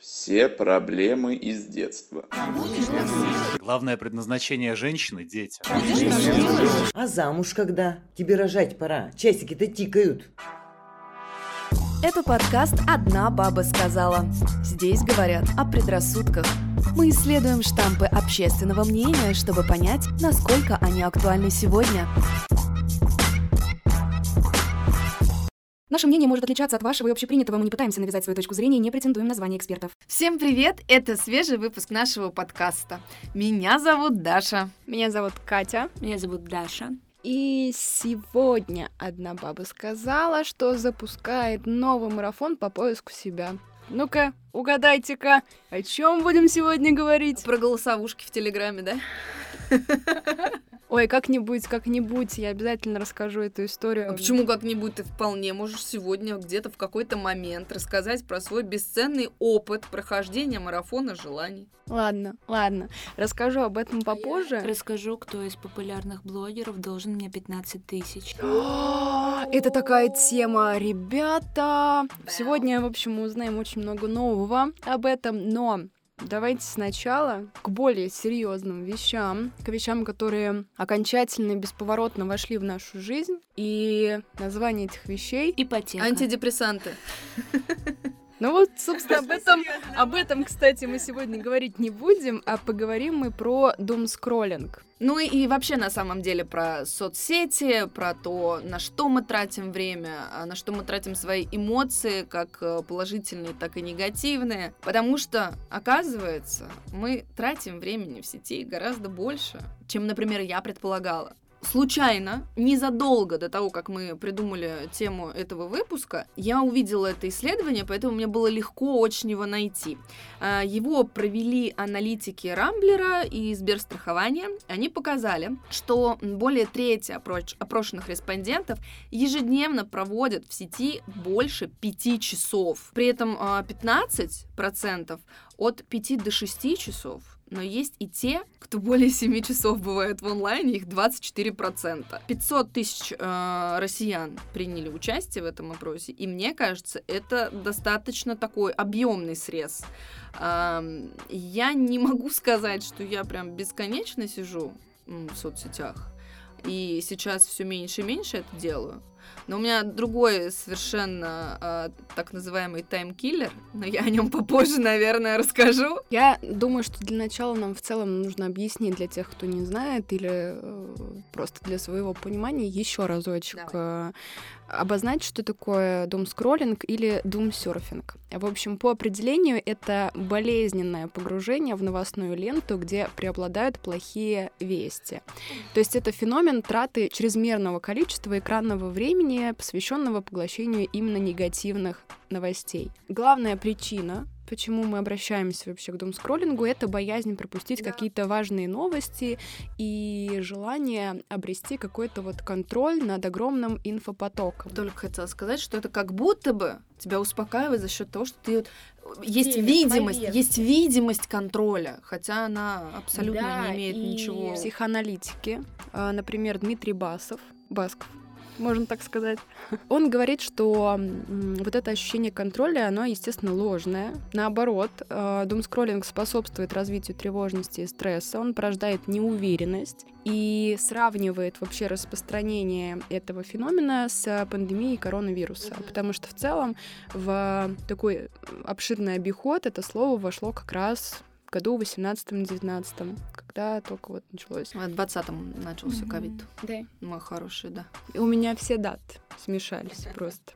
Все проблемы из детства. Главное предназначение женщины – дети. А замуж когда? Тебе рожать пора. Часики-то тикают. Это подкаст «Одна баба сказала». Здесь говорят о предрассудках. Мы исследуем штампы общественного мнения, чтобы понять, насколько они актуальны сегодня. Наше мнение может отличаться от вашего и общепринятого. Мы не пытаемся навязать свою точку зрения и не претендуем на звание экспертов. Всем привет! Это свежий выпуск нашего подкаста. Меня зовут Даша. Меня зовут Катя. Меня зовут Даша. И сегодня одна баба сказала, что запускает новый марафон по поиску себя. Ну-ка, угадайте-ка, о чем будем сегодня говорить? Про голосовушки в Телеграме, да? Ой, как-нибудь, как-нибудь я обязательно расскажу эту историю. А почему как-нибудь ты вполне можешь сегодня где-то в какой-то момент рассказать про свой бесценный опыт прохождения марафона желаний? Ладно, ладно. Расскажу об этом А попозже. Расскажу, кто из популярных блогеров должен мне 15 тысяч. Это такая тема, ребята. Сегодня, в общем, мы узнаем очень много нового об этом, но Давайте сначала к более серьезным вещам, к вещам, которые окончательно и бесповоротно вошли в нашу жизнь. И название этих вещей Ипотека. Антидепрессанты. Ну вот, собственно, об этом, об этом, кстати, мы сегодня говорить не будем, а поговорим мы про думскроллинг. Ну и, и вообще на самом деле про соцсети, про то, на что мы тратим время, а на что мы тратим свои эмоции, как э, положительные, так и негативные. Потому что, оказывается, мы тратим времени в сети гораздо больше, чем, например, я предполагала случайно, незадолго до того, как мы придумали тему этого выпуска, я увидела это исследование, поэтому мне было легко очень его найти. А, Его провели аналитики Рамблера и Сберстрахования. Они показали, что более трети опрошенных респондентов ежедневно проводят в сети больше 5 часов. При этом а, 15% от 5 до 6 часов но есть и те, кто более 7 часов бывает в онлайне, их 24%. 500 тысяч э, россиян приняли участие в этом опросе, и мне кажется, это достаточно такой объемный срез. Э, я не могу сказать, что я прям бесконечно сижу в соцсетях, и сейчас все меньше и меньше это делаю. Но у меня другой совершенно э, так называемый таймкиллер, но я о нем попозже, наверное, расскажу. Я думаю, что для начала нам в целом нужно объяснить для тех, кто не знает, или э, просто для своего понимания еще разочек э, обозначить, что такое думскроллинг или думсерфинг. В общем, по определению это болезненное погружение в новостную ленту, где преобладают плохие вести. То есть это феномен траты чрезмерного количества экранного времени, посвященного поглощению именно негативных новостей. Главная причина почему мы обращаемся вообще к думскроллингу, это боязнь пропустить да. какие-то важные новости и желание обрести какой-то вот контроль над огромным инфопотоком. Только хотела сказать, что это как будто бы тебя успокаивает за счет того, что ты вот есть Время, видимость, поверь. есть видимость контроля, хотя она абсолютно да, не имеет и ничего. Психоаналитики, а, например, Дмитрий Басов, Басков, можно так сказать. Он говорит, что вот это ощущение контроля, оно, естественно, ложное. Наоборот, думскроллинг способствует развитию тревожности и стресса, он порождает неуверенность и сравнивает вообще распространение этого феномена с пандемией коронавируса, потому что в целом в такой обширный обиход это слово вошло как раз году 18-19, когда только вот началось. В 20-м начался ковид. Mm-hmm. Да. Мой хороший, да. И у меня все даты смешались просто.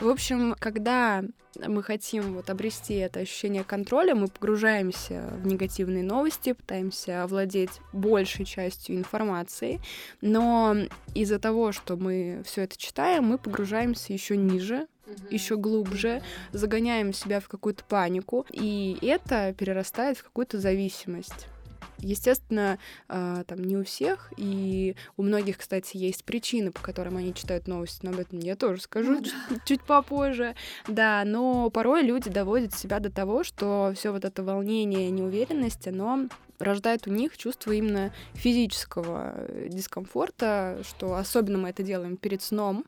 В общем, когда мы хотим вот обрести это ощущение контроля, мы погружаемся в негативные новости, пытаемся овладеть большей частью информации, но из-за того, что мы все это читаем, мы погружаемся еще ниже, еще глубже, загоняем себя в какую-то панику, и это перерастает в какую-то зависимость. Естественно, э, там не у всех, и у многих, кстати, есть причины, по которым они читают новости, но об этом я тоже скажу чуть, чуть попозже. Да, но порой люди доводят себя до того, что все вот это волнение, неуверенность, оно рождает у них чувство именно физического дискомфорта, что особенно мы это делаем перед сном,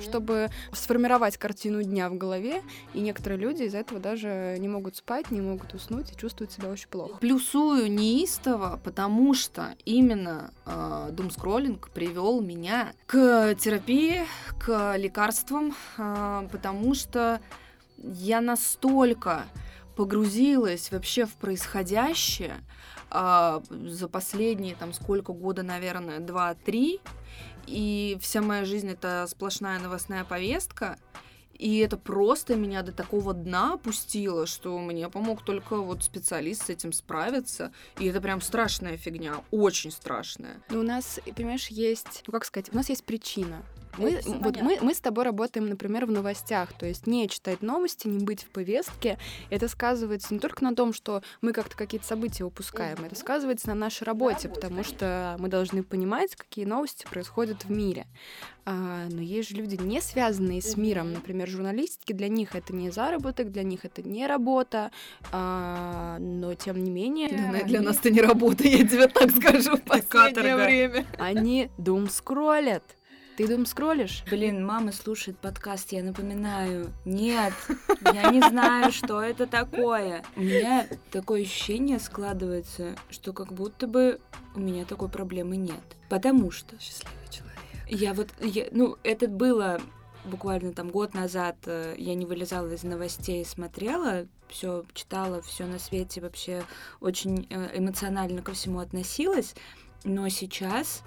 чтобы сформировать картину дня в голове, и некоторые люди из-за этого даже не могут спать, не могут уснуть и чувствуют себя очень плохо. Плюсую неистово, потому что именно э, думскроллинг привел меня к терапии, к лекарствам, э, потому что я настолько погрузилась вообще в происходящее э, за последние там сколько года, наверное, два-три, и вся моя жизнь это сплошная новостная повестка. И это просто меня до такого дна опустило, что мне помог только вот специалист с этим справиться. И это прям страшная фигня, очень страшная. Но у нас, понимаешь, есть, ну как сказать, у нас есть причина. Мы, вот понятно. мы, мы с тобой работаем, например, в новостях, то есть не читать новости, не быть в повестке. Это сказывается не только на том, что мы как-то какие-то события упускаем, это сказывается на нашей работе, потому что мы должны понимать, какие новости происходят в мире. А, но есть же люди, не связанные с миром, например, журналистики, для них это не заработок, для них это не работа, а, но тем не менее... Для, для они- нас это не работа, я тебе так скажу в последнее время. Они дум скроллят. Ты дум скроллишь? Блин, мама слушает подкаст, я напоминаю. Нет, я не знаю, что это такое. У меня такое ощущение складывается, что как будто бы у меня такой проблемы нет. Потому что Счастливый человек. я вот, я- ну, это было буквально там год назад. э, Я не вылезала из новостей, смотрела, все читала, все на свете вообще очень э, эмоционально ко всему относилась. Но сейчас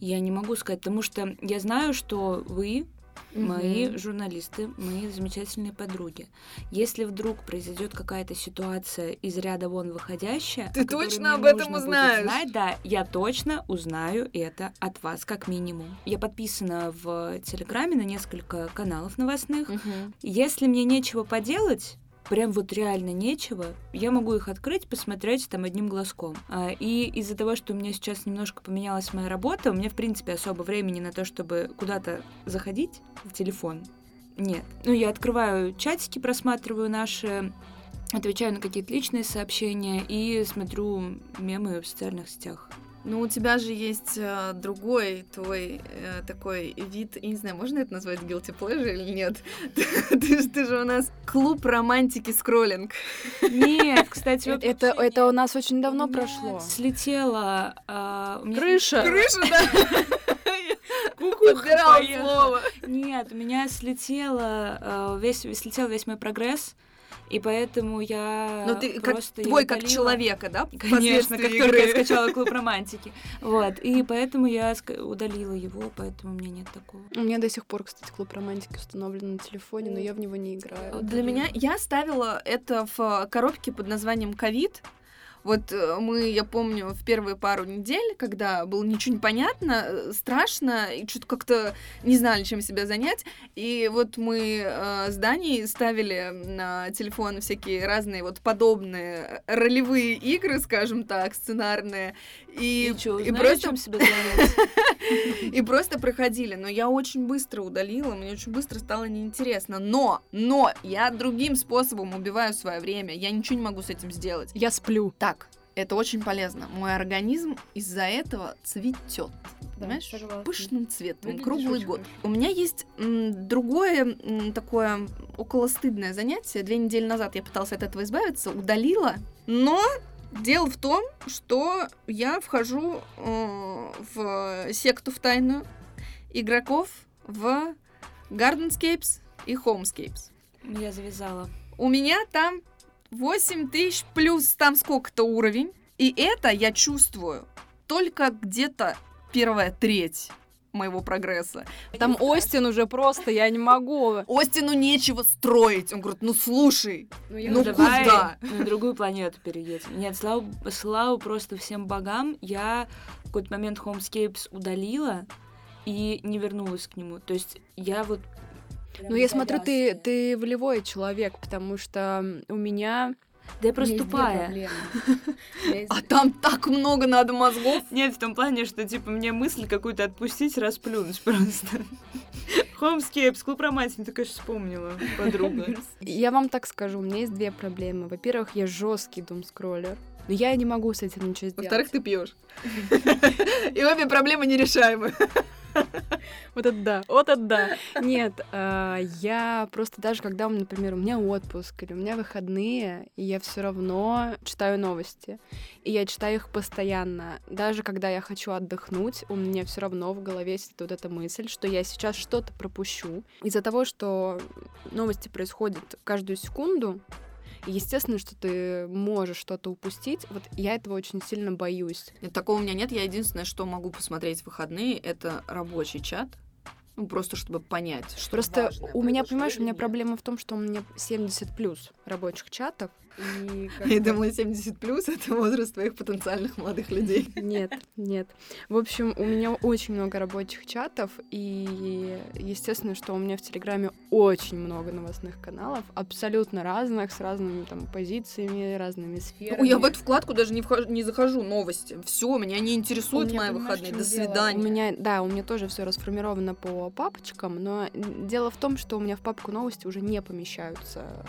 я не могу сказать, потому что я знаю, что вы мои журналисты, мои замечательные подруги. Если вдруг произойдет какая-то ситуация из ряда вон выходящая, Ты точно об этом узнаешь? знать, да, я точно узнаю это от вас как минимум. Я подписана в Телеграме на несколько каналов новостных. Если мне нечего поделать, прям вот реально нечего, я могу их открыть, посмотреть там одним глазком. А, И из-за того, что у меня сейчас немножко поменялась моя работа, у меня, в принципе, особо времени на то, чтобы куда-то заходить в телефон. Нет. Ну, я открываю чатики, просматриваю наши, отвечаю на какие-то личные сообщения и смотрю мемы в социальных сетях. Ну, у тебя же есть э, другой твой э, такой вид, я не знаю, можно это назвать guilty pleasure или нет? ты, же- ты же у нас клуб романтики скроллинг. Нет, кстати, вот Это, это у нас очень давно меня прошло. Слетела... меня Крыша. Крыша, да? Поехала. слово. Нет, у меня слетело, э, весь, слетел весь мой прогресс, и поэтому я Но Ну, ты как твой как человека, да? Конечно, как впоследствии только я игры? скачала клуб романтики. Вот, и поэтому я удалила его, поэтому у меня нет такого. У меня до сих пор, кстати, клуб романтики установлен на телефоне, но я в него не играю. Для меня я ставила это в коробке под названием ковид. Вот э, мы, я помню, в первые пару недель, когда было ничего не понятно, э, страшно, и что-то как-то не знали, чем себя занять. И вот мы э, с Даней ставили на телефон всякие разные вот подобные ролевые игры, скажем так, сценарные. И, И, что, и просто чем себя занять? и просто проходили. Но я очень быстро удалила, мне очень быстро стало неинтересно. Но, но я другим способом убиваю свое время. Я ничего не могу с этим сделать. Я сплю. Так, это очень полезно. Мой организм из-за этого цветет. Понимаешь? согласна. Пышным цветом, Выглядишь круглый год. хорошо. У меня есть м, другое м, такое около стыдное занятие. Две недели назад я пыталась от этого избавиться, удалила, но дело в том, что я вхожу э, в секту в тайную игроков в Gardenscapes и Homescapes. Я завязала. У меня там 8 тысяч плюс там сколько-то уровень. И это я чувствую только где-то первая треть моего прогресса. Там Остин уже просто, я не могу. Остину нечего строить. Он говорит, ну слушай, я Ну, уже- давай куда? на другую планету переедем. Нет, слава, слава просто всем богам, я в какой-то момент Homescapes удалила и не вернулась к нему. То есть я вот... Ну, я смотрю, ты, ты волевой человек, потому что у меня... Да я просто тупая. а там так много надо мозгов. Нет, в том плане, что, типа, мне мысль какую-то отпустить, расплюнуть просто. Homescapes, клуб романтики, ты, конечно, вспомнила, подруга. Я вам так скажу, у меня есть две проблемы. Во-первых, я жесткий дум-скроллер, но я не могу с этим ничего сделать. Во-вторых, ты пьешь. И обе проблемы нерешаемы. Вот это да, вот это да. Нет, а, я просто даже когда, например, у меня отпуск или у меня выходные, я все равно читаю новости. И я читаю их постоянно. Даже когда я хочу отдохнуть, у меня все равно в голове сидит вот эта мысль, что я сейчас что-то пропущу. Из-за того, что новости происходят каждую секунду, естественно, что ты можешь что-то упустить. Вот я этого очень сильно боюсь. Нет, такого у меня нет. Я единственное, что могу посмотреть в выходные, это рабочий чат. Ну, просто чтобы понять, что Просто важное у меня, понимаешь, у меня нет. проблема в том, что у меня 70 плюс рабочих чатов. И как Я думала, 70 плюс это возраст твоих потенциальных молодых людей. Нет, нет. В общем, у меня очень много рабочих чатов, и естественно, что у меня в Телеграме очень много новостных каналов, абсолютно разных, с разными там позициями, разными сферами. Ну, я в эту вкладку даже не, вхожу, не захожу новости. Все, меня не интересуют меня, мои выходные. До свидания. У меня, да, у меня тоже все расформировано по папочкам, но дело в том, что у меня в папку новости уже не помещаются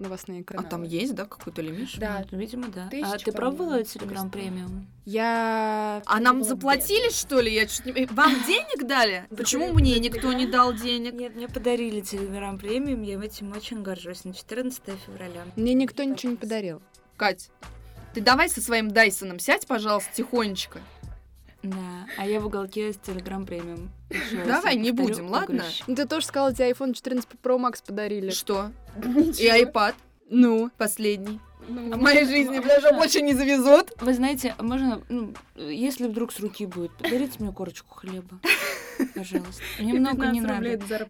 новостные А каналы. там есть, да, какой-то лимит? Да, Ну, видимо, да. А Тысяча, ты пробовала Telegram премиум? я... А нам заплатили, что ли? Я чуть не... Вам денег дали? Почему мне никто не дал денег? Нет, мне подарили Telegram премиум, я этим очень горжусь. На 14 февраля. Мне никто ничего не подарил. Кать, ты давай со своим Дайсоном сядь, пожалуйста, тихонечко. Да, а я в уголке с Telegram премиум. Давай не повторю, будем, ладно? Ну, ты тоже сказала, тебе iPhone 14 Pro Max подарили. Что? И iPad Ну? последний. Ну, В моей жизни даже больше не завезут. Вы знаете, можно, ну, если вдруг с руки будет, подарите мне корочку хлеба. Пожалуйста. Мне много не надо.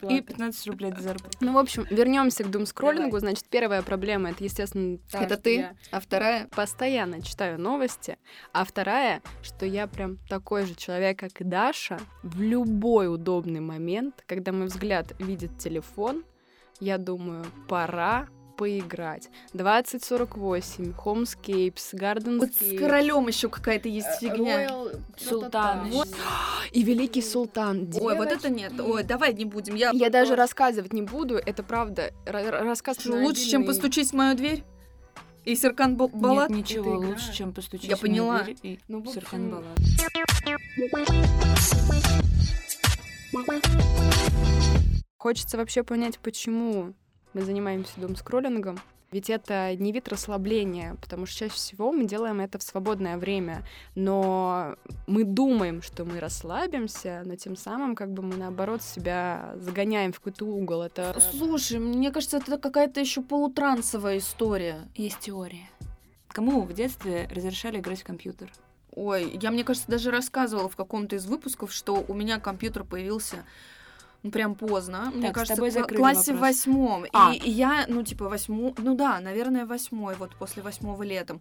И 15 рублей до зарплаты. Ну, в общем, вернемся к думскроллингу. Значит, первая проблема это, естественно, та, Это ты? я А вторая? постоянно читаю новости. А вторая, что я прям такой же человек, как и Даша, в любой удобный момент, когда мой взгляд видит телефон, я думаю, пора поиграть. 2048, Homescapes, Вот с королем еще какая-то есть э, фигня. Royal Султан. Вот. И Великий Султан. Ой, вот это нет. Ой, давай не будем. Я, Я даже рассказывать не буду, это правда. Ра- ра- рассказ лучше, чем постучись в мою дверь? И Серкан Бал- Балат? Нет ничего Это игра. лучше, чем постучать Я в мою поняла. дверь и Ну, в общем, Серкан Балат. Хочется вообще понять, почему мы занимаемся дом-скроллингом. Ведь это не вид расслабления, потому что чаще всего мы делаем это в свободное время, но мы думаем, что мы расслабимся, но тем самым как бы мы наоборот себя загоняем в какой-то угол. Это Слушай, мне кажется, это какая-то еще полутрансовая история. Есть теория. Кому в детстве разрешали играть в компьютер? Ой, я, мне кажется, даже рассказывала в каком-то из выпусков, что у меня компьютер появился ну, прям поздно. Мне Так, с кажется, в классе вопрос. восьмом. А. И, и я, ну, типа, восьму... Ну да, наверное, восьмой, вот после восьмого летом.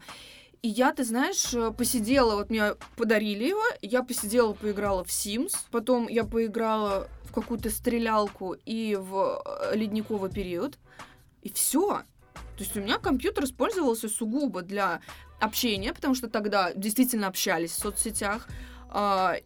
И я, ты знаешь, э, посидела, вот мне подарили его, я посидела, поиграла в Sims, потом я поиграла в какую-то стрелялку и в э, ледниковый период, и все. То есть у меня компьютер использовался сугубо для общения, потому что тогда действительно общались в соцсетях,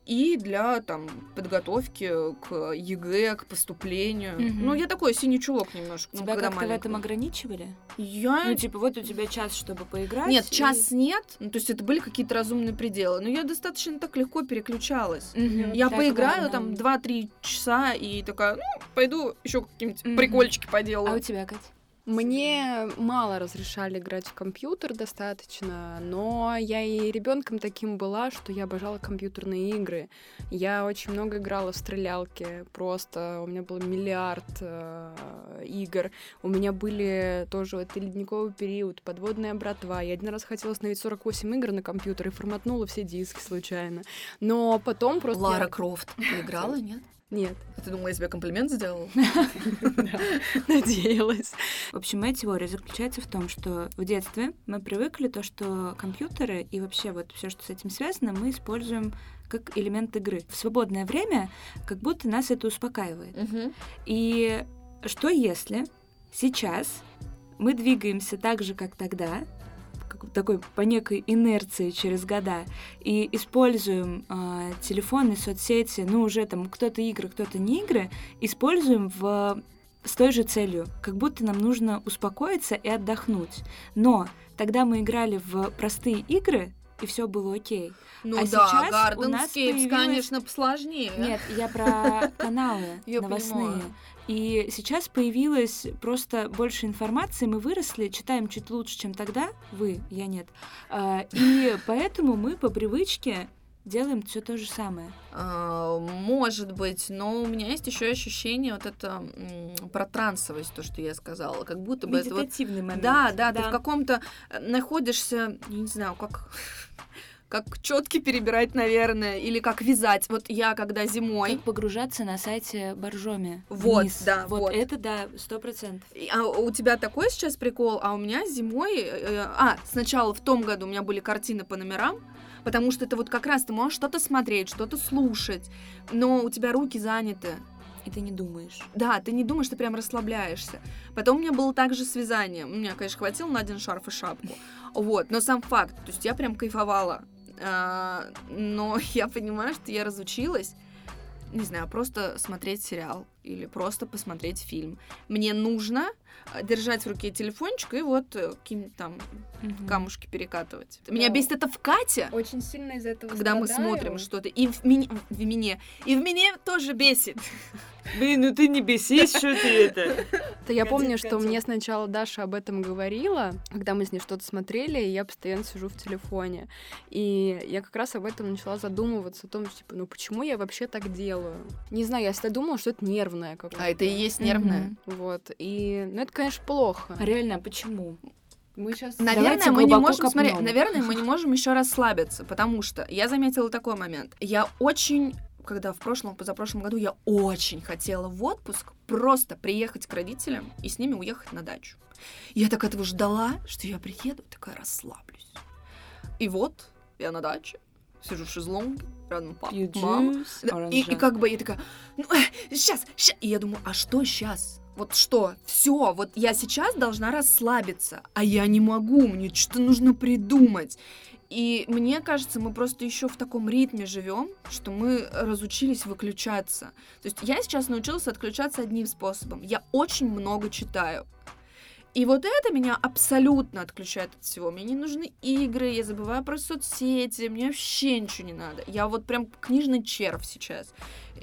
и для там подготовки к ЕГЭ, к поступлению. Мгм. Ну, я такой синий чулок немножко. ну, Тебя когда как-то в этом маленькая. ограничивали? Я... Ну, типа, вот у тебя час, чтобы поиграть. Нет, и- час нет. Ну, то есть это были какие-то разумные пределы. Но я достаточно так легко переключалась. Мгм, Я так, поиграю ладно. там 2-3 часа и такая, ну, пойду еще какие-нибудь Мгм. прикольчики А поделаю. у тебя, Кать? Мне мало разрешали играть в компьютер достаточно, но я и ребенком таким была, что я обожала компьютерные игры. Я очень много играла в стрелялки, просто у меня был миллиард э, игр. У меня были тоже и ледниковый период, подводная братва. Я один раз хотела установить 48 игр на компьютер и форматнула все диски случайно. Но потом просто... Лара я- Крофт. Ты играла, нет? Нет, А Ты думала, я тебе комплимент сделала? надеялась. В общем, моя теория заключается в том, что в детстве мы привыкли то, что компьютеры и вообще вот все, что с этим связано, мы используем как элемент игры. В свободное время как будто нас это успокаивает. И что если сейчас мы двигаемся так же, как тогда, такой по некой инерции через года, и используем э, телефоны, соцсети, ну уже там кто-то игры, кто-то не игры, используем в с той же целью, как будто нам нужно успокоиться и отдохнуть. Но тогда мы играли в простые игры, и все было окей. Ну А да, сейчас у Gardenscapes, нас появилась- конечно, посложнее. Нет, я про каналы новостные. И сейчас появилось просто больше информации, мы выросли, читаем чуть лучше, чем тогда, вы, я нет. А, И поэтому мы по привычке делаем все то же самое. А, Может быть, но у меня есть еще ощущение вот это про трансовость, то, что я сказала, как будто бы это вот момент. Да, да, ты в каком-то э, находишься, я не знаю, как как четки перебирать, наверное, или как вязать. Вот я когда зимой, Как погружаться на сайте Боржоми. Вот, вниз. да, вот. вот. это да, сто процентов. А у тебя такой сейчас прикол, а у меня зимой... э, а, сначала в том году у меня были картины по номерам, потому что это вот как раз ты можешь что-то смотреть, что-то слушать, но у тебя руки заняты. И ты не думаешь. Да, ты не думаешь, ты прям расслабляешься. Потом у меня было также с вязанием. У меня, конечно, хватило на один шарф и шапку. Вот, но сам факт, то есть я прям кайфовала. А, но я понимаю, что я разучилась, не знаю, просто смотреть сериал или просто посмотреть фильм. Мне нужно а, держать в руке телефончик и вот э, какие-нибудь там Мгм. камушки перекатывать. Меня Да. бесит это в Кате, Очень сильно из этого когда мы страдаю. смотрим что-то. И в, меня, в меня. И в меня тоже бесит. Блин, ну ты не бесись, что ты это. Да я помню, что мне сначала Даша об этом говорила, когда мы с ней что-то смотрели, и я постоянно сижу в телефоне. И я как раз об этом начала задумываться, о том, что, типа, ну почему я вообще так делаю? Не знаю, я всегда думала, что это нервное какое-то. А это и есть нервное. Мгм. Вот. И, ну, это, конечно, плохо. А реально, почему? Мы сейчас... Наверное, Давайте мы не можем, смотри, копнем. наверное, мы не можем еще расслабиться, потому что я заметила такой момент. Я очень когда в прошлом, позапрошлом году я очень хотела в отпуск просто приехать к родителям и с ними уехать на дачу. Я так этого ждала, что я приеду, такая расслаблюсь. И вот я на даче, сижу в шезлонге, рядом папа, Пью мама. Да, и, и как бы я такая, ну, сейчас, сейчас. И я думаю, а что сейчас? Вот что? Все, вот я сейчас должна расслабиться, а я не могу, мне что-то нужно придумать. И мне кажется, мы просто еще в таком ритме живем, что мы разучились выключаться. То есть я сейчас научилась отключаться одним способом. Я очень много читаю. И вот это меня абсолютно отключает от всего. Мне не нужны игры, я забываю про соцсети, мне вообще ничего не надо. Я вот прям книжный червь сейчас.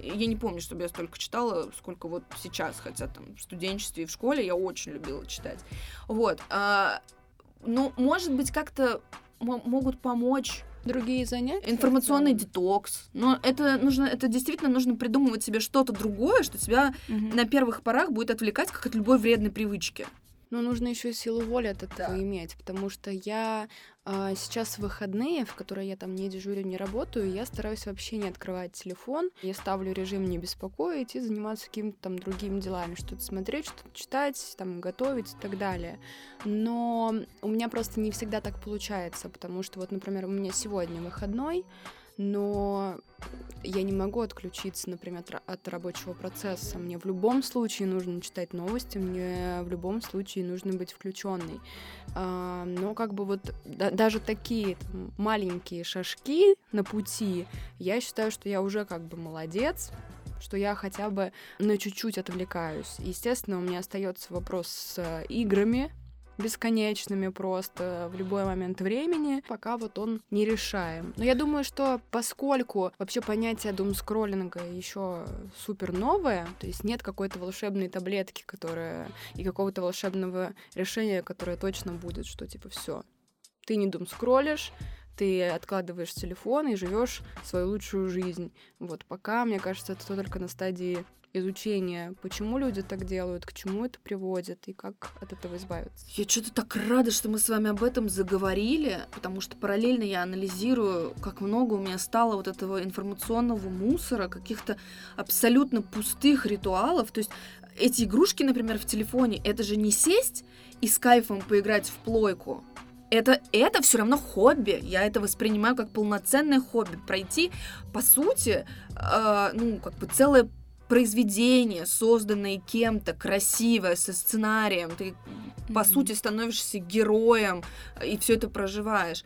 Я не помню, чтобы я столько читала, сколько вот сейчас, хотя там в студенчестве и в школе я очень любила читать. Вот. а, ну, может быть, как-то мо- могут помочь Другие занятия? информационный детокс. Но это нужно, это действительно нужно придумывать себе что-то другое, что тебя Мгм. на первых порах будет отвлекать, как от любой вредной привычки. Но нужно еще силу воли от этого Да. иметь, потому что я а, сейчас в выходные, в которые я там не дежурю, не работаю, я стараюсь вообще не открывать телефон. Я ставлю режим не беспокоить и заниматься какими-то там другими делами, что-то смотреть, что-то читать, там готовить и так далее. Но у меня просто не всегда так получается, потому что вот, например, у меня сегодня выходной, но я не могу отключиться, например, от ра- от рабочего процесса. Мне в любом случае нужно читать новости, мне в любом случае нужно быть включенной. А, Но как бы вот да- даже такие маленькие шажки на пути, я считаю, что я уже как бы молодец, что я хотя бы на чуть-чуть отвлекаюсь. Естественно, у меня остается вопрос с э, играми, бесконечными просто в любой момент времени, пока вот он не решаем. Но я думаю, что поскольку вообще понятие думскроллинга еще супер новое, то есть нет какой-то волшебной таблетки, которая и какого-то волшебного решения, которое точно будет, что типа все, ты не думскроллишь, ты откладываешь телефон и живешь свою лучшую жизнь. Вот пока, мне кажется, это только на стадии изучения, почему люди так делают, к чему это приводит и как от этого избавиться. Я что-то так рада, что мы с вами об этом заговорили, потому что параллельно я анализирую, как много у меня стало вот этого информационного мусора, каких-то абсолютно пустых ритуалов. То есть эти игрушки, например, в телефоне, это же не сесть и с кайфом поиграть в плойку. Это, это все равно хобби. Я это воспринимаю как полноценное хобби. Пройти, по сути, э, ну, как бы целое произведение, созданное кем-то, красивое, со сценарием. Ты по Мгм. сути, становишься героем э, и все это проживаешь.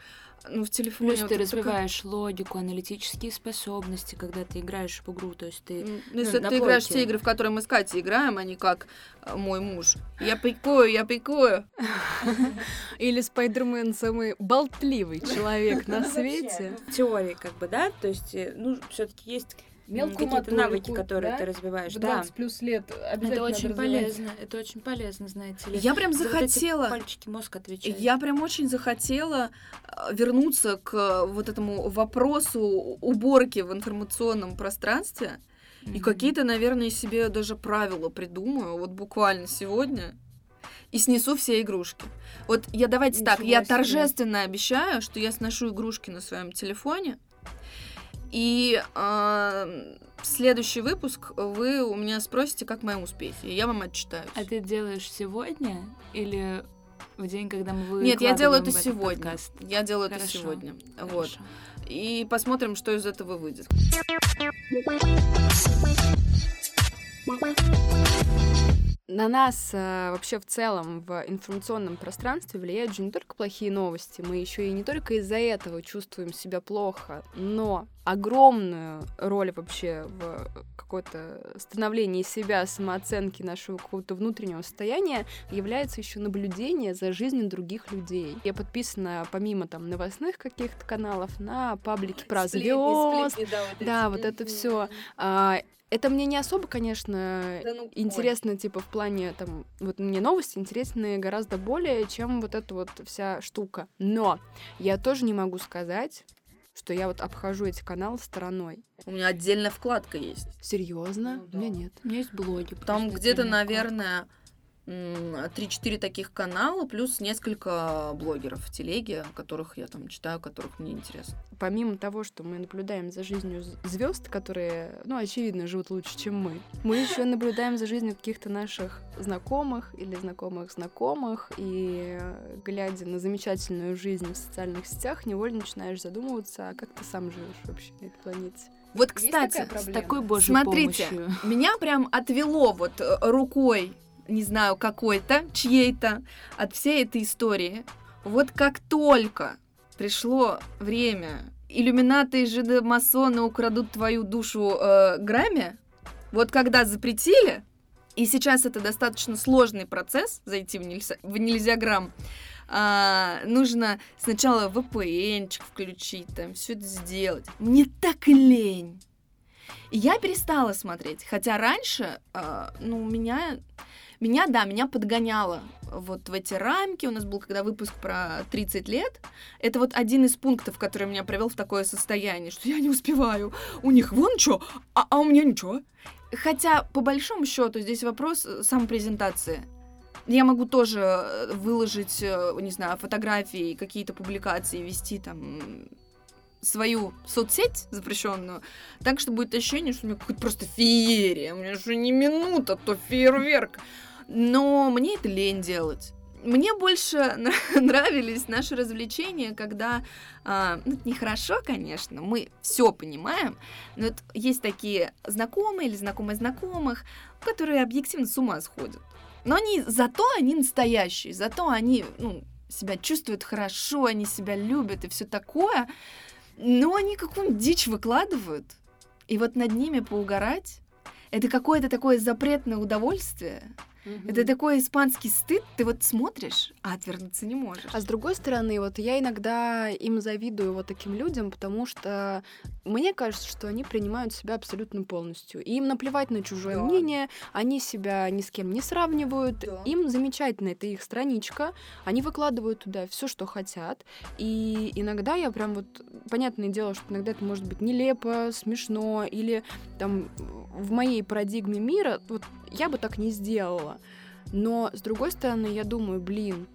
Ну, в телефоне... Плюс вот ты развиваешь логику, аналитические способности, когда ты играешь в игру, то есть ты... Ну, ну, если ты играешь в полке. те игры, в которые мы с Катей играем, а не как э, мой муж. Я пикую, я пикую. Или Спайдермен самый болтливый человек на свете. В теории, как бы, да, то есть, э, ну, все-таки есть Мелкую какие-то навыки, моторику, которые да? ты развиваешь. В Да, 20 плюс лет обязательно это очень развивать. полезно, это очень полезно, знаете ли. Я прям За вот эти захотела... пальчики мозг отвечает. Я прям очень захотела э, вернуться к э, вот этому вопросу уборки в информационном пространстве. И какие-то, наверное, себе даже правила придумаю, вот буквально сегодня, и снесу все игрушки. Вот я давайте так, Ничего я себе. торжественно обещаю, что я сношу игрушки на своем телефоне, и э, следующий выпуск вы у меня спросите, как мои успехи, и я вам отчитаюсь. А ты делаешь сегодня или в день, когда мы Нет, я делаю это выкладываем сегодня. подкаст? Я делаю это Хорошо, сегодня. Вот. Хорошо. И посмотрим, что из этого выйдет. На нас э, вообще в целом в информационном пространстве влияют же не только плохие новости, мы еще и не только из-за этого чувствуем себя плохо, но огромную роль вообще в какое-то становлении себя, самооценки нашего какого-то внутреннего состояния является еще наблюдение за жизнью других людей. Я подписана помимо там новостных каких-то каналов на паблики про звезд, да, вот это все. Это мне не особо, конечно, ну, интересно, типа, в плане, там, вот мне новости интересны гораздо более, чем вот эта вот вся штука. Но я тоже не могу сказать, что я вот обхожу эти каналы стороной. У меня отдельная вкладка есть. Серьезно? Ну да. У меня нет. У меня есть блоги. Там где-то, отдельная вкладка. Наверное, м, 3-4 таких канала, плюс несколько блогеров в телеге, которых я там читаю, которых мне интересно. Помимо того, что мы наблюдаем за жизнью звезд, которые, ну, очевидно, живут лучше, чем мы, мы еще наблюдаем за жизнью каких-то наших знакомых или знакомых знакомых, и глядя на замечательную жизнь в социальных сетях, невольно начинаешь задумываться, а как ты сам живешь вообще на этой планете. Вот, кстати, такая С такой божьей Смотрите, помощью. меня прям отвело вот э, рукой, не знаю, какой-то, чьей-то, от всей этой истории. Вот как только пришло время, иллюминаты и жидомасоны украдут твою душу э, грамме, вот когда запретили, и сейчас это достаточно сложный процесс, зайти в, нельзя, в нельзяграмм, а, нужно сначала VPN-чик включить, там, все это сделать. Мне так лень. Я перестала смотреть. Хотя раньше, а, ну, меня, меня, да, меня подгоняло вот в эти рамки. У нас был когда выпуск про 30 лет. Это вот один из пунктов, который меня привел в такое состояние, что я не успеваю. У них вон что, а, а у меня ничего. Хотя, по большому счету, здесь вопрос э, самопрезентации. Я могу тоже э, выложить, э, не знаю, фотографии, какие-то публикации, вести там свою соцсеть запрещенную, так что будет ощущение, что у меня какая-то просто феерия. У меня же не минута, то фейерверк. Но мне это лень делать. Мне больше нра- нравились наши развлечения, когда, а, ну, это нехорошо, конечно, мы все понимаем, но вот есть такие знакомые или знакомые знакомых, которые объективно с ума сходят. Но они, зато они настоящие, зато они, ну, себя чувствуют хорошо, они себя любят и все такое. Но они какую-нибудь дичь выкладывают. И вот над ними поугарать, это какое-то такое запретное удовольствие. Это такой испанский стыд, ты вот смотришь, а отвернуться не можешь. А с другой стороны, вот я иногда им завидую вот таким людям, потому что мне кажется, что они принимают себя абсолютно полностью. И им наплевать на чужое Да. мнение, они себя ни с кем не сравнивают, Да. им замечательно, это их страничка, они выкладывают туда все, что хотят. И иногда я прям вот, понятное дело, что иногда это может быть нелепо, смешно, или там в моей парадигме мира, вот я бы так не сделала. Но, с другой стороны, я думаю, блин,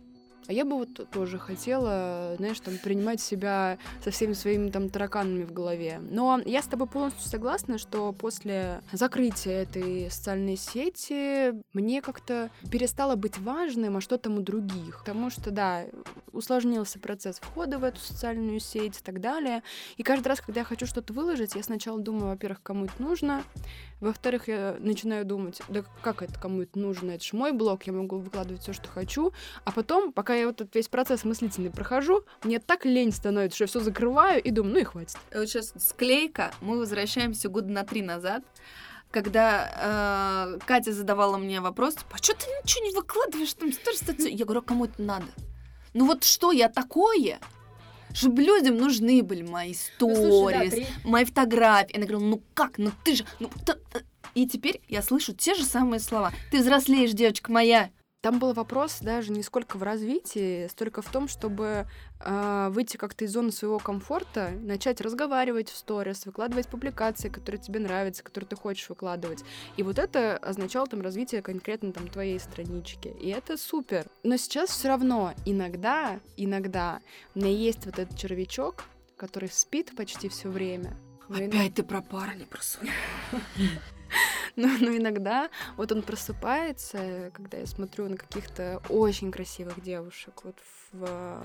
а я бы вот тоже хотела, знаешь, там, принимать себя со всеми своими там тараканами в голове. Но я с тобой полностью согласна, что после закрытия этой социальной сети мне как-то перестало быть важным, а что там у других. Потому что, да, усложнился процесс входа в эту социальную сеть и так далее. И каждый раз, когда я хочу что-то выложить, я сначала думаю, во-первых, кому это нужно, во-вторых, я начинаю думать, да как это кому это нужно, это же мой блог, я могу выкладывать все, что хочу, а потом, пока я вот этот весь процесс мыслительный прохожу, мне так лень становится, что я все закрываю и думаю, ну и хватит. Вот сейчас склейка, мы возвращаемся года на три назад, когда э, Катя задавала мне вопрос, а что ты ничего не выкладываешь там статью? Я говорю, «А кому это надо? Ну вот что я такое? Чтобы людям нужны были мои Ну, слушай, да, сторис, при- мои фотографии. Она говорила, ну как, ну ты же... Ну, та- та». И теперь я слышу те же самые слова. Ты взрослеешь, девочка моя. Там был вопрос даже не сколько в развитии, столько в том, чтобы а, выйти как-то из зоны своего комфорта, начать разговаривать в сторис, выкладывать публикации, которые тебе нравятся, которые ты хочешь выкладывать. И вот это означало там развитие конкретно там твоей странички. И это супер. Но сейчас все равно иногда, иногда у меня есть вот этот червячок, который спит почти все время. Опять ты про парня, про своего. но, но иногда вот он просыпается, когда я смотрю на каких-то очень красивых девушек вот в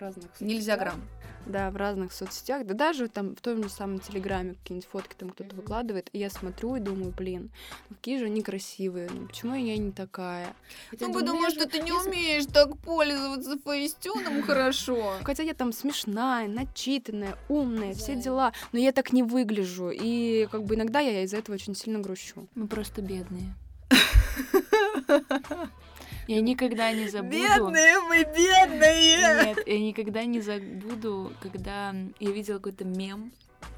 разных Нельзя соцсетях. грамм. Да, в разных соцсетях, да даже там в том же самом Телеграме какие-нибудь фотки там кто-то выкладывает, и я смотрю и думаю, блин, ну какие же они красивые, ну почему я не такая? Хотя Ну, потому что ты не умеешь так пользоваться фейстюном хорошо. Хотя я там смешная, начитанная, умная, все дела, но я так не выгляжу, и как бы иногда я из-за этого очень сильно грущу. Мы просто бедные. Я никогда не забуду. мы бедные! Нет, я никогда не забуду, когда я видела какой-то мем,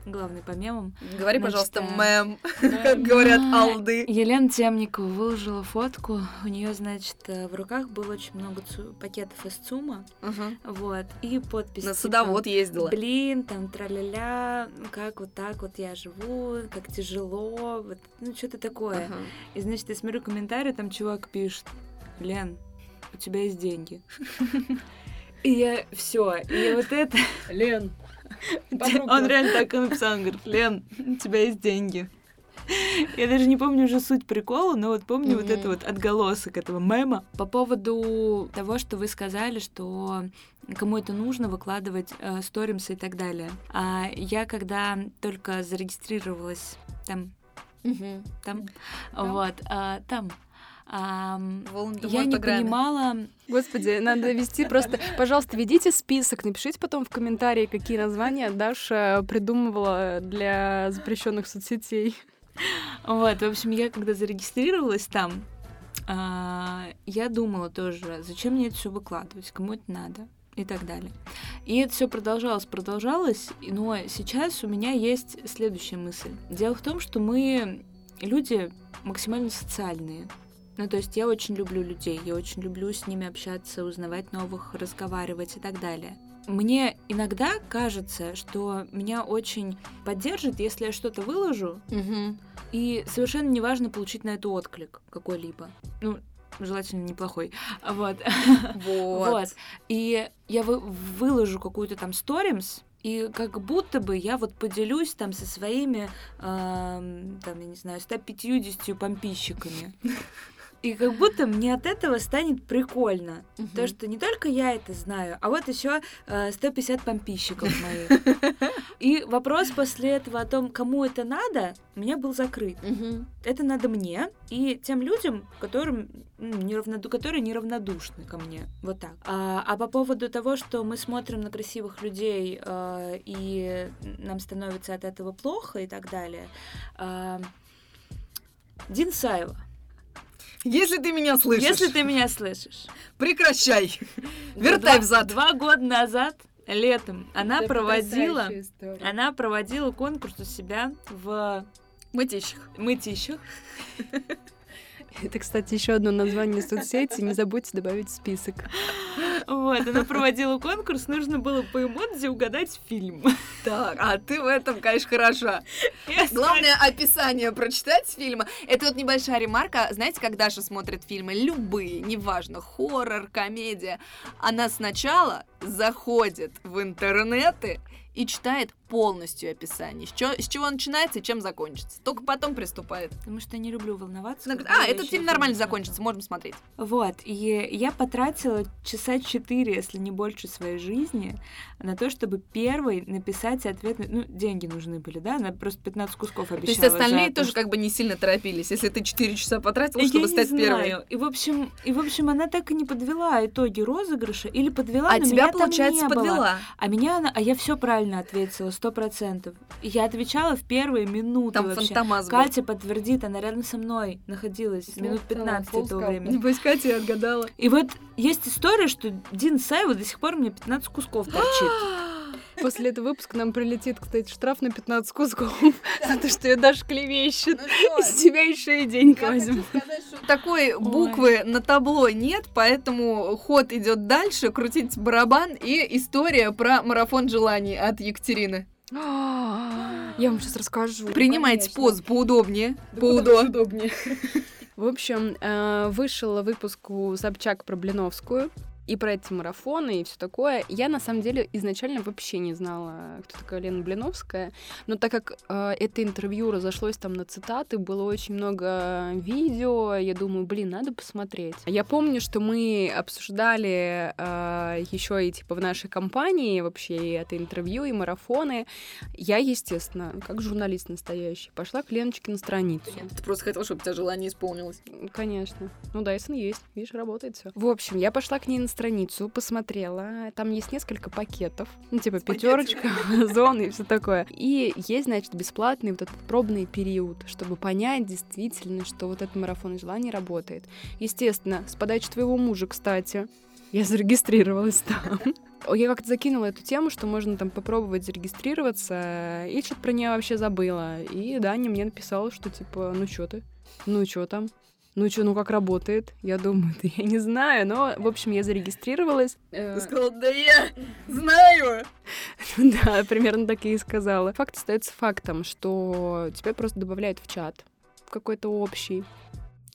главный по мемам. Говори, Значит, пожалуйста, э, мэм, как говорят алды. Елена Темникова выложила фотку. У нее, значит, э, в руках было очень много цу- пакетов из ЦУМа. Ага. Вот. И подпись. На типа, садовод ездила. Блин, там траля-ля, как вот так вот я живу, как тяжело, вот, ну что-то такое. Ага. И значит, я смотрю комментарий, там чувак пишет, Лен, у тебя есть деньги. И я все, и вот это... Лен, Он реально так и написал, он говорит, Лен, у тебя есть деньги. Я даже не помню уже суть прикола, но вот помню вот это вот отголосок этого мема. По поводу того, что вы сказали, что кому это нужно выкладывать э, сторимсы и так далее. А я когда только зарегистрировалась там, Мгм. там, вот, а, там, Волан-де-Морт я не понимала, Господи, надо вести просто... Пожалуйста, ведите список, напишите потом в комментарии, какие названия Даша придумывала для запрещенных соцсетей. Вот, в общем, я когда зарегистрировалась там, а, я думала тоже, зачем мне это все выкладывать, кому это надо и так далее. И это все продолжалось, продолжалось, но сейчас у меня есть следующая мысль. Дело в том, что мы люди максимально социальные. Ну, то есть я очень люблю людей, я очень люблю с ними общаться, узнавать новых, разговаривать и так далее. Мне иногда кажется, что меня очень поддержит, если я что-то выложу, Мгм. и совершенно неважно получить на это отклик какой-либо. Ну, желательно неплохой. Вот. Вот. Вот. И я вы- выложу какую-то там сторимс, и как будто бы я вот поделюсь там со своими, ам, там, я не знаю, 150 помписчиками. И как будто мне от этого станет прикольно. То, что не только я это знаю, а вот еще 150 помписчиков моих. И вопрос после этого о том, кому это надо, у меня был закрыт. Мгм. Это надо мне и тем людям, которым, неравноду- которые неравнодушны ко мне. Вот так. А, а по поводу того, что мы смотрим на красивых людей, а, и нам становится от этого плохо и так далее. а, Дин Саева, Если ты меня слышишь, если ты меня слышишь, прекращай. Вертай два- взад. Два года назад, летом, она Это проводила... Она проводила конкурс у себя в Мытищах. мытищах. Это, кстати, еще одно название соцсети. Не забудьте добавить в список. Вот, она проводила конкурс, нужно было по эмодзи угадать фильм. Так, а ты в этом, конечно, хороша. Главное описание прочитать фильма. Это вот небольшая ремарка. Знаете, как Даша смотрит фильмы, любые, неважно, хоррор, комедия, она сначала заходит в интернеты и читает полностью описание. С, чё- с чего начинается и чем закончится. Только потом приступает. Потому что я не люблю волноваться. Она когда говорит, а, я этот фильм нормально не смотрела». закончится, можем смотреть. Вот, и я потратила часа 4, если не больше своей жизни на то, чтобы первый написать ответный... Ну, деньги нужны были, да? Она просто 15 кусков обещала. То есть остальные за то, тоже что- как бы не сильно торопились, если ты 4 часа потратил, Я чтобы не стать первой. знаю. И в общем, и в общем, она так и не подвела итоги розыгрыша или подвела, А но тебя, меня там получается, не было. подвела. А меня она, а я все правильно ответила, сто процентов. Я отвечала в первые минуты Там вообще. фантомас был. Катя подтвердит, она рядом со мной находилась минут 15 этого времени. Небось, Катя отгадала. И вот есть история, что Дин Саева до сих пор мне 15 кусков торчит. После этого выпуска нам прилетит, кстати, штраф на 15 кусков за то, что я даже клевещет. Из тебя еще и денег возьму. Такой буквы на табло нет, поэтому ход идет дальше, крутить барабан и история про марафон желаний от Екатерины. Я вам сейчас расскажу. Принимайте конечно. позу поудобнее. Да Поудо- куда удобнее. В общем, э, вышел выпуск у Собчак про Блиновскую и про эти марафоны и все такое. Я на самом деле изначально вообще не знала, кто такая Лена Блиновская, но так как э, это интервью разошлось там на цитаты, было очень много видео, я думаю, блин, надо посмотреть. Я помню, что мы обсуждали еще и типа в нашей компании вообще и это интервью, и марафоны. Я, естественно, как журналист настоящий, пошла к Леночке на страницу. Ты просто хотел, чтобы у тебя желание исполнилось. Конечно. Ну, Дайсон есть. Видишь, работает все. В общем, я пошла к ней на страницу, посмотрела. Там есть несколько пакетов. Ну, типа пятерочка, зоны и все такое. И есть, значит, бесплатный вот этот пробный период, чтобы понять действительно, что вот этот марафон желаний работает. Естественно, с подачи твоего мужа, кстати, я зарегистрировалась там. Я как-то закинула эту тему, что можно там попробовать зарегистрироваться, и что-то про нее вообще забыла. И Даня мне написала, что типа, ну что ты? Ну что там? Ну что, ну как работает? Я думаю, да я не знаю, но, в общем, я зарегистрировалась. Э, Ты сказала, да я знаю. Да, примерно так я и сказала. Факт остается фактом, что тебя просто добавляют в чат какой-то общий.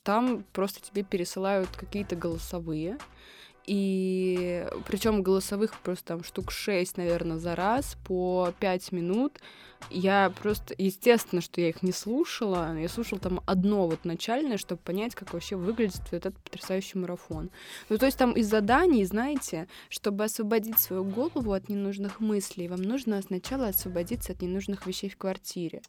Там просто тебе пересылают какие-то голосовые. И причем голосовых просто там штук 6, наверное, за раз по 5 минут. Я просто, естественно, что я их не слушала. Я слушала там одно вот начальное, чтобы понять, как вообще выглядит вот этот потрясающий марафон. Ну, то есть там из заданий, знаете, чтобы освободить свою голову от ненужных мыслей, вам нужно сначала освободиться от ненужных вещей в квартире.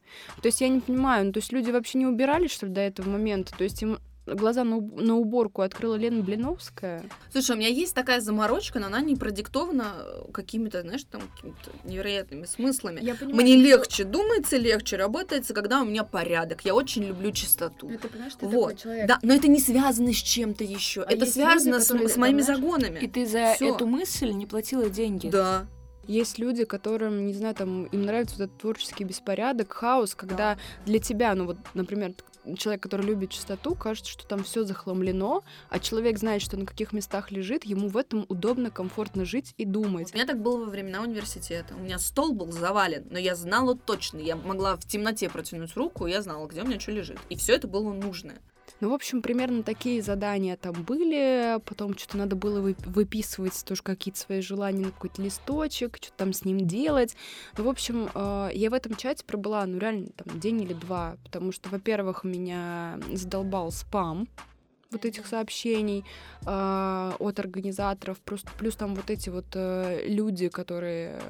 То есть я не понимаю, ну, то есть люди вообще не убирались, что ли, до этого момента? То есть им глаза на, уб- на уборку открыла Лена Блиновская. Слушай, у меня есть такая заморочка, но она не продиктована э, какими-то, знаешь, там, какими-то невероятными смыслами. Я Мне легче, думается легче, работается, когда у меня порядок. Я очень люблю чистоту. ты понимаешь, ты такой Да, но это не связано с чем-то еще. А это связано люди, с, которые, с моими знаешь, загонами. И ты за Всё. эту мысль не платила деньги. Да. Есть люди, которым, не знаю, там, им нравится вот этот творческий беспорядок, хаос, когда для тебя, ну вот, например, человек, который любит чистоту, кажется, что там все захламлено, а человек знает, что на каких местах лежит, ему в этом удобно, комфортно жить и думать. У меня так было во времена университета. У меня стол был завален, но я знала точно. Я могла в темноте протянуть руку, я знала, где у меня что лежит. И все это было нужное. Ну, в общем, примерно такие задания там были. Потом что-то надо было вы- выписывать тоже какие-то свои желания на какой-то листочек, что-то там с ним делать. Ну, в общем, э, я в этом чате пробыла, ну, реально, там, день или два. Потому что, во-первых, меня задолбал спам вот этих сообщений э, от организаторов, просто плюс там вот эти вот э, люди, которые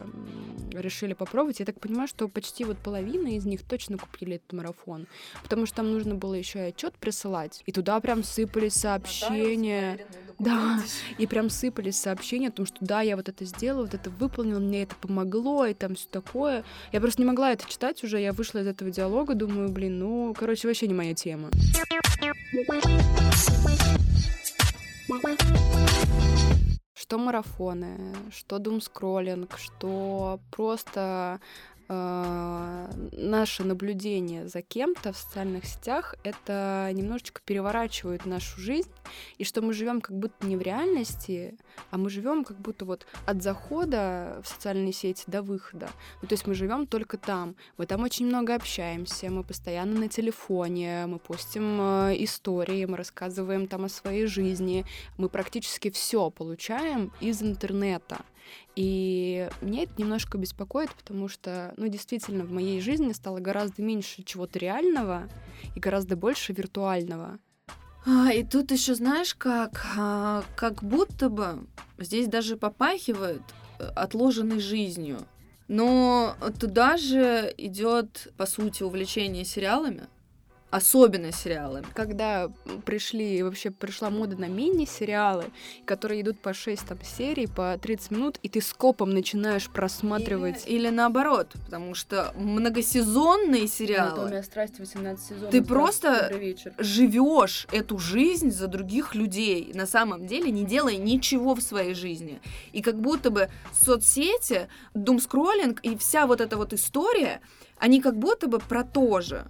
решили попробовать. Я так понимаю, что почти вот половина из них точно купили этот марафон, потому что там нужно было еще и отчет присылать, и туда прям сыпались сообщения. Да, и прям сыпались сообщения о том, что да, я вот это сделала, вот это выполнила, мне это помогло, и там все такое. Я просто не могла это читать уже, я вышла из этого диалога, думаю, блин, ну, короче, вообще не моя тема. Что марафоны, что думскроллинг, что просто э, наше наблюдение за кем-то в социальных сетях, это немножечко переворачивает нашу жизнь, и что мы живем как будто не в реальности, а мы живем как будто вот от захода в социальные сети до выхода. Ну, то есть мы живем только там. Мы там очень много общаемся, мы постоянно на телефоне, мы постим э, истории, мы рассказываем там о своей жизни, мы практически все получаем из интернета. И меня это немножко беспокоит, потому что, ну, действительно, в моей жизни стало гораздо меньше чего-то реального и гораздо больше виртуального. А, и тут еще знаешь как, а, как будто бы здесь даже попахивает э, отложенной жизнью. Но туда же идет, по сути, увлечение сериалами, особенно сериалами. Когда пришли, вообще пришла мода на мини-сериалы, которые идут по 6 там, серий, по 30 минут, и ты скопом начинаешь просматривать... Или, или наоборот, потому что многосезонные сериалы... Анатомия страсти 18 сезонов. Ты просто живешь эту жизнь за других людей, на самом деле не делая ничего в своей жизни. И как будто бы соцсети, думскроллинг и вся вот эта вот история, они как будто бы про то же.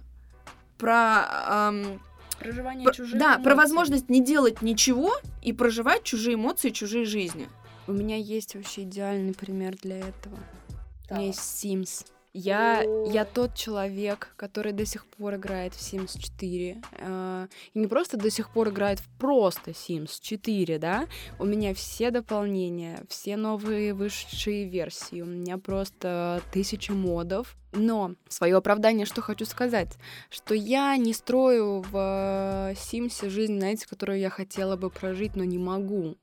Про... эм, Проживание про- чужих да, про эмоций. возможность не делать ничего и проживать чужие эмоции, чужие жизни. У меня есть вообще идеальный пример для этого. У меня есть Sims. Я, я тот человек, который до сих пор играет в Sims 4. э, И не просто до сих пор играет в просто Sims 4, да? У меня все дополнения, все новые вышедшие версии. У меня просто тысяча модов. Но свое оправдание что хочу сказать, что я не строю в э, Sims жизнь, знаете, которую я хотела бы прожить, но не могу.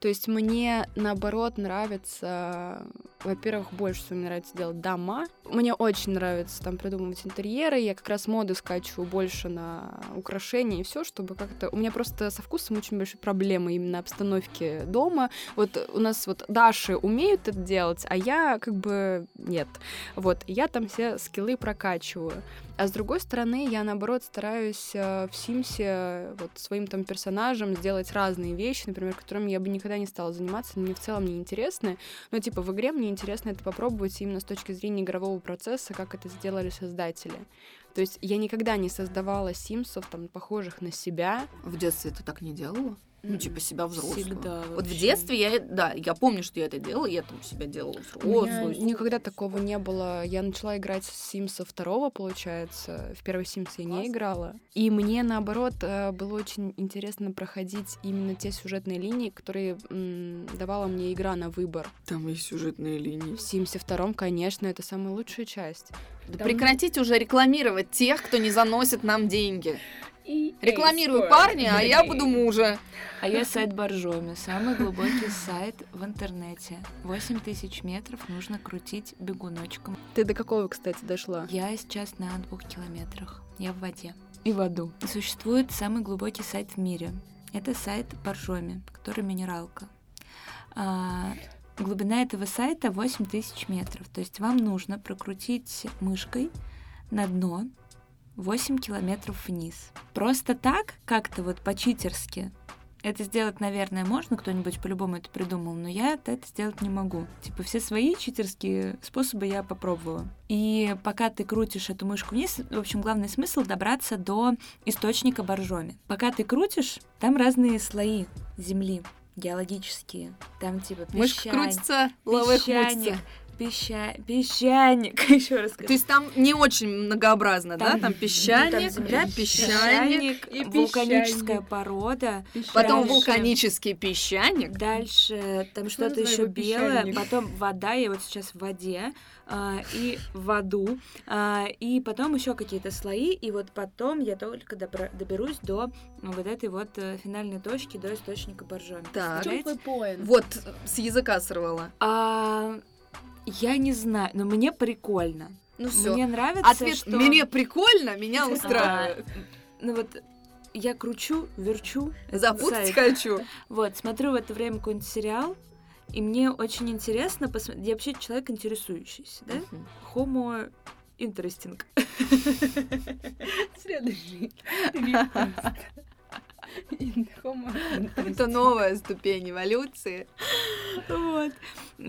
То есть мне, наоборот, нравится, во-первых, больше всего мне нравится делать дома. Мне очень нравится там придумывать интерьеры. Я как раз моды скачиваю больше на украшения и все, чтобы как-то... У меня просто со вкусом очень большие проблемы именно обстановки дома. Вот у нас вот Даши умеют это делать, а я как бы нет. Вот, я там все скиллы прокачиваю. А с другой стороны, я наоборот стараюсь э, в Симсе вот своим там персонажем сделать разные вещи, например, которыми я бы никогда не стала заниматься, мне в целом не интересны. Но типа в игре мне интересно это попробовать именно с точки зрения игрового процесса, как это сделали создатели. То есть я никогда не создавала симсов, там, похожих на себя. В детстве ты так не делала? Ну, типа себя взрослого. Всегда Вот в вообще. детстве я, да, я помню, что я это делала, я там себя делала взрослую. никогда такого не было. Я начала играть с Симса второго, получается. В первый Симс я не играла. И мне, наоборот, э, было очень интересно проходить именно те сюжетные линии, которые м, давала мне игра на выбор. Там есть сюжетные линии. В Симсе втором, конечно, это самая лучшая часть. Да Там- прекратите уже рекламировать тех, кто не заносит нам деньги. Рекламирую парня, а я буду мужа. А я сайт Боржоми, самый глубокий сайт в интернете. 8 тысяч метров нужно крутить бегуночком. Ты до какого, кстати, дошла? Я сейчас на двух километрах. Я в воде. И в аду. Существует самый глубокий сайт в мире. Это сайт Боржоми, который минералка. А, глубина этого сайта 8 тысяч метров. То есть вам нужно прокрутить мышкой на дно 8 километров вниз. Просто так, как-то вот по-читерски, это сделать, наверное, можно, кто-нибудь по-любому это придумал, но я это сделать не могу. Типа все свои читерские способы я попробовала. И пока ты крутишь эту мышку вниз, в общем, главный смысл добраться до источника боржоми. Пока ты крутишь, там разные слои земли геологические. Там типа Мышка песчаник, крутится, лавы песчаник, хмутится. Пеща... песчаник. Еще раз То есть там не очень многообразно, да? Там- Там песчаник, земля, песчаник, песчаник, вулканическая порода, потом Дальше. вулканический песчаник. Дальше там Что что-то еще белое, песчаник? потом вода, я вот сейчас в воде, а, и в аду, а, и потом еще какие-то слои, и вот потом я только добра- доберусь до ну, вот этой вот э, финальной точки, до источника боржоми. Так. Вот, с языка сорвала. А, я не знаю, но мне прикольно. Ну все. Мне нравится, Ответ что... «мне прикольно», меня А, устраивает. ну вот я кручу, верчу. Запутать сайт. хочу. Вот, смотрю в это время какой-нибудь сериал, и мне очень интересно посмотреть. Я вообще человек интересующийся, да? Homo interesting. Следующий. Это новая ступень эволюции. Вот.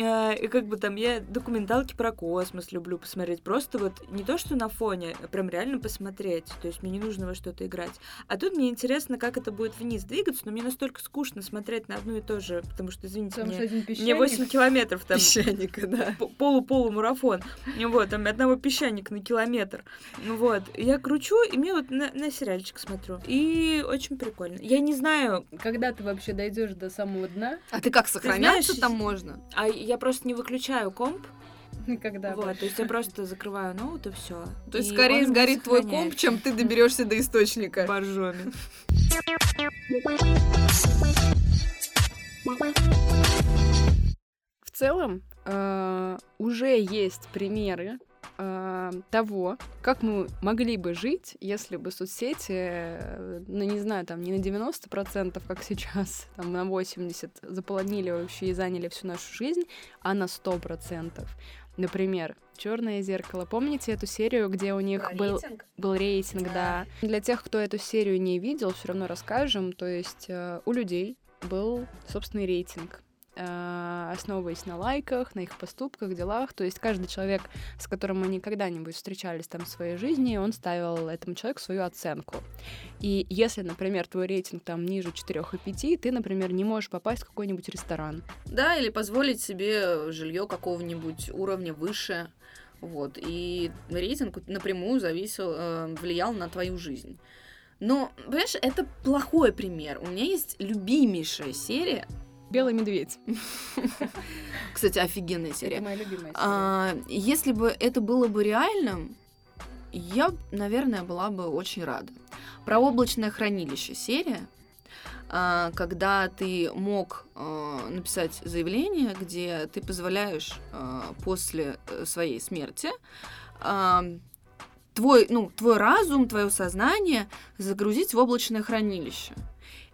А, И как бы там я документалки про космос люблю посмотреть. Просто вот не то, что на фоне, а прям реально посмотреть. То есть мне не нужно во что-то играть. А тут мне интересно, как это будет вниз двигаться, но мне настолько скучно смотреть на одно и то же, потому что, извините, мне, мне 8 километров там Песчаника, да. полу-полу-марафон. Вот, там одного песчаника на километр. Ну Вот. Я кручу, и мне вот на, на сериальчик смотрю. И очень прикольно. Я не знаю, Когда ты вообще дойдешь до самого дна? А ты как, сохраняться знаешь, там можно? а я просто не выключаю комп. Когда вот, то есть я просто закрываю ноут и все. То есть скорее сгорит твой комп, чем ты доберешься до источника. боржоми. целом э, уже есть примеры э, того, как мы могли бы жить, если бы соцсети, э, ну не знаю, там не на 90%, как сейчас, там на 80% заполонили вообще и заняли всю нашу жизнь, а на 100%. Например, Черное зеркало. Помните эту серию, где у них был рейтинг, был рейтинг да. да. Для тех, кто эту серию не видел, все равно расскажем. То есть э, у людей был собственный рейтинг основываясь на лайках, на их поступках, делах. То есть каждый человек, с которым они когда-нибудь встречались там в своей жизни, он ставил этому человеку свою оценку. И если, например, твой рейтинг там ниже 4 и 5, ты, например, не можешь попасть в какой-нибудь ресторан. Да, или позволить себе жилье какого-нибудь уровня выше. Вот. И рейтинг напрямую зависел, э, влиял на твою жизнь. Но, понимаешь, это плохой пример. У меня есть любимейшая серия Белый медведь. Кстати, офигенная серия. Это моя любимая серия. А, если бы это было бы реальным, я, наверное, была бы очень рада. Про облачное хранилище серия, а, когда ты мог а, написать заявление, где ты позволяешь а, после э, своей смерти а, твой, ну, твой разум, твое сознание загрузить в облачное хранилище.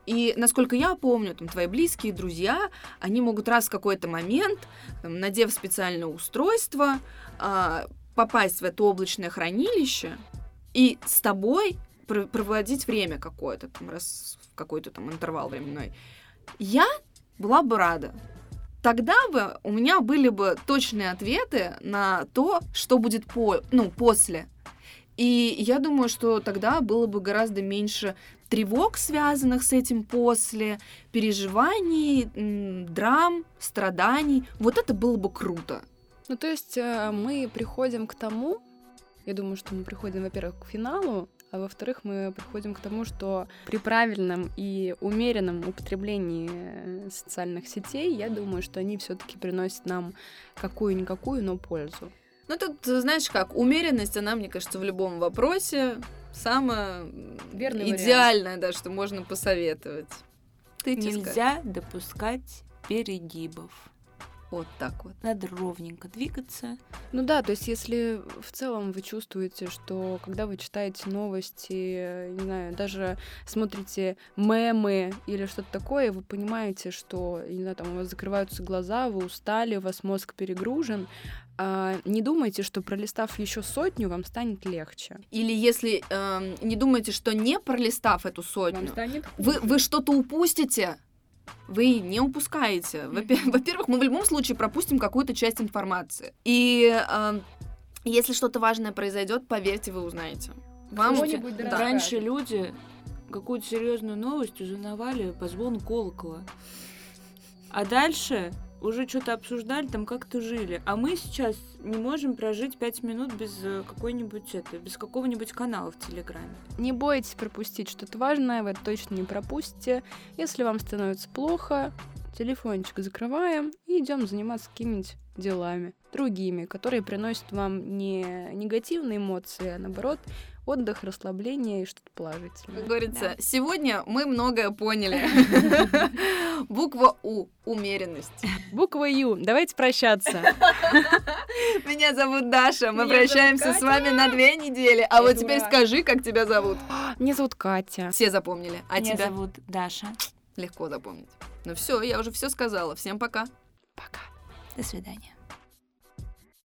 И, насколько я помню, там, твои близкие, друзья, они могут раз в какой-то момент, там, надев специальное устройство, э, попасть в это облачное хранилище и с тобой пр- проводить время какое-то, там, раз в какой-то там интервал временной. Я была бы рада. Тогда бы у меня были бы точные ответы на то, что будет по, ну, после. И я думаю, что тогда было бы гораздо меньше тревог, связанных с этим после, переживаний, драм, страданий. Вот это было бы круто. Ну, то есть э, мы приходим к тому, я думаю, что мы приходим, во-первых, к финалу, а во-вторых, мы приходим к тому, что при правильном и умеренном употреблении э, социальных сетей, я думаю, что они все-таки приносят нам какую-никакую, но пользу. Ну, тут, знаешь как, умеренность, она, мне кажется, в любом вопросе самое Верный идеальное, вариант. да, что можно посоветовать. Ты Нельзя допускать перегибов. Вот так вот. Надо ровненько двигаться. Ну да, то есть если в целом вы чувствуете, что когда вы читаете новости, не знаю, даже смотрите мемы или что-то такое, вы понимаете, что, не знаю, там у вас закрываются глаза, вы устали, у вас мозг перегружен, а, не думайте, что пролистав еще сотню, вам станет легче. Или если э, не думайте, что не пролистав эту сотню, вы, вы что-то упустите, вы не упускаете. Во-первых, мы в любом случае пропустим какую-то часть да. И э, если что-то важное произойдет, поверьте, вы узнаете. Вам да. раньше люди какую-то серьезную новость узнавали по звону колокола. А дальше уже что-то обсуждали, там как-то жили. А мы сейчас не можем прожить пять минут без э, какой-нибудь это, без какого-нибудь канала в Телеграме. Не бойтесь пропустить что-то важное, вы это точно не пропустите. Если вам становится плохо, телефончик закрываем и идем заниматься какими-нибудь делами, другими, которые приносят вам не негативные эмоции, а наоборот отдых, расслабление и что-то положительное. Как говорится, да. сегодня мы многое поняли. Буква У. Умеренность. Буква Ю. Давайте прощаться. Меня зовут Даша. Мы прощаемся с вами на две недели. А вот теперь скажи, как тебя зовут. Меня зовут Катя. Все запомнили. А тебя? Меня зовут Даша. Легко запомнить. Ну все, я уже все сказала. Всем пока. Пока. До свидания.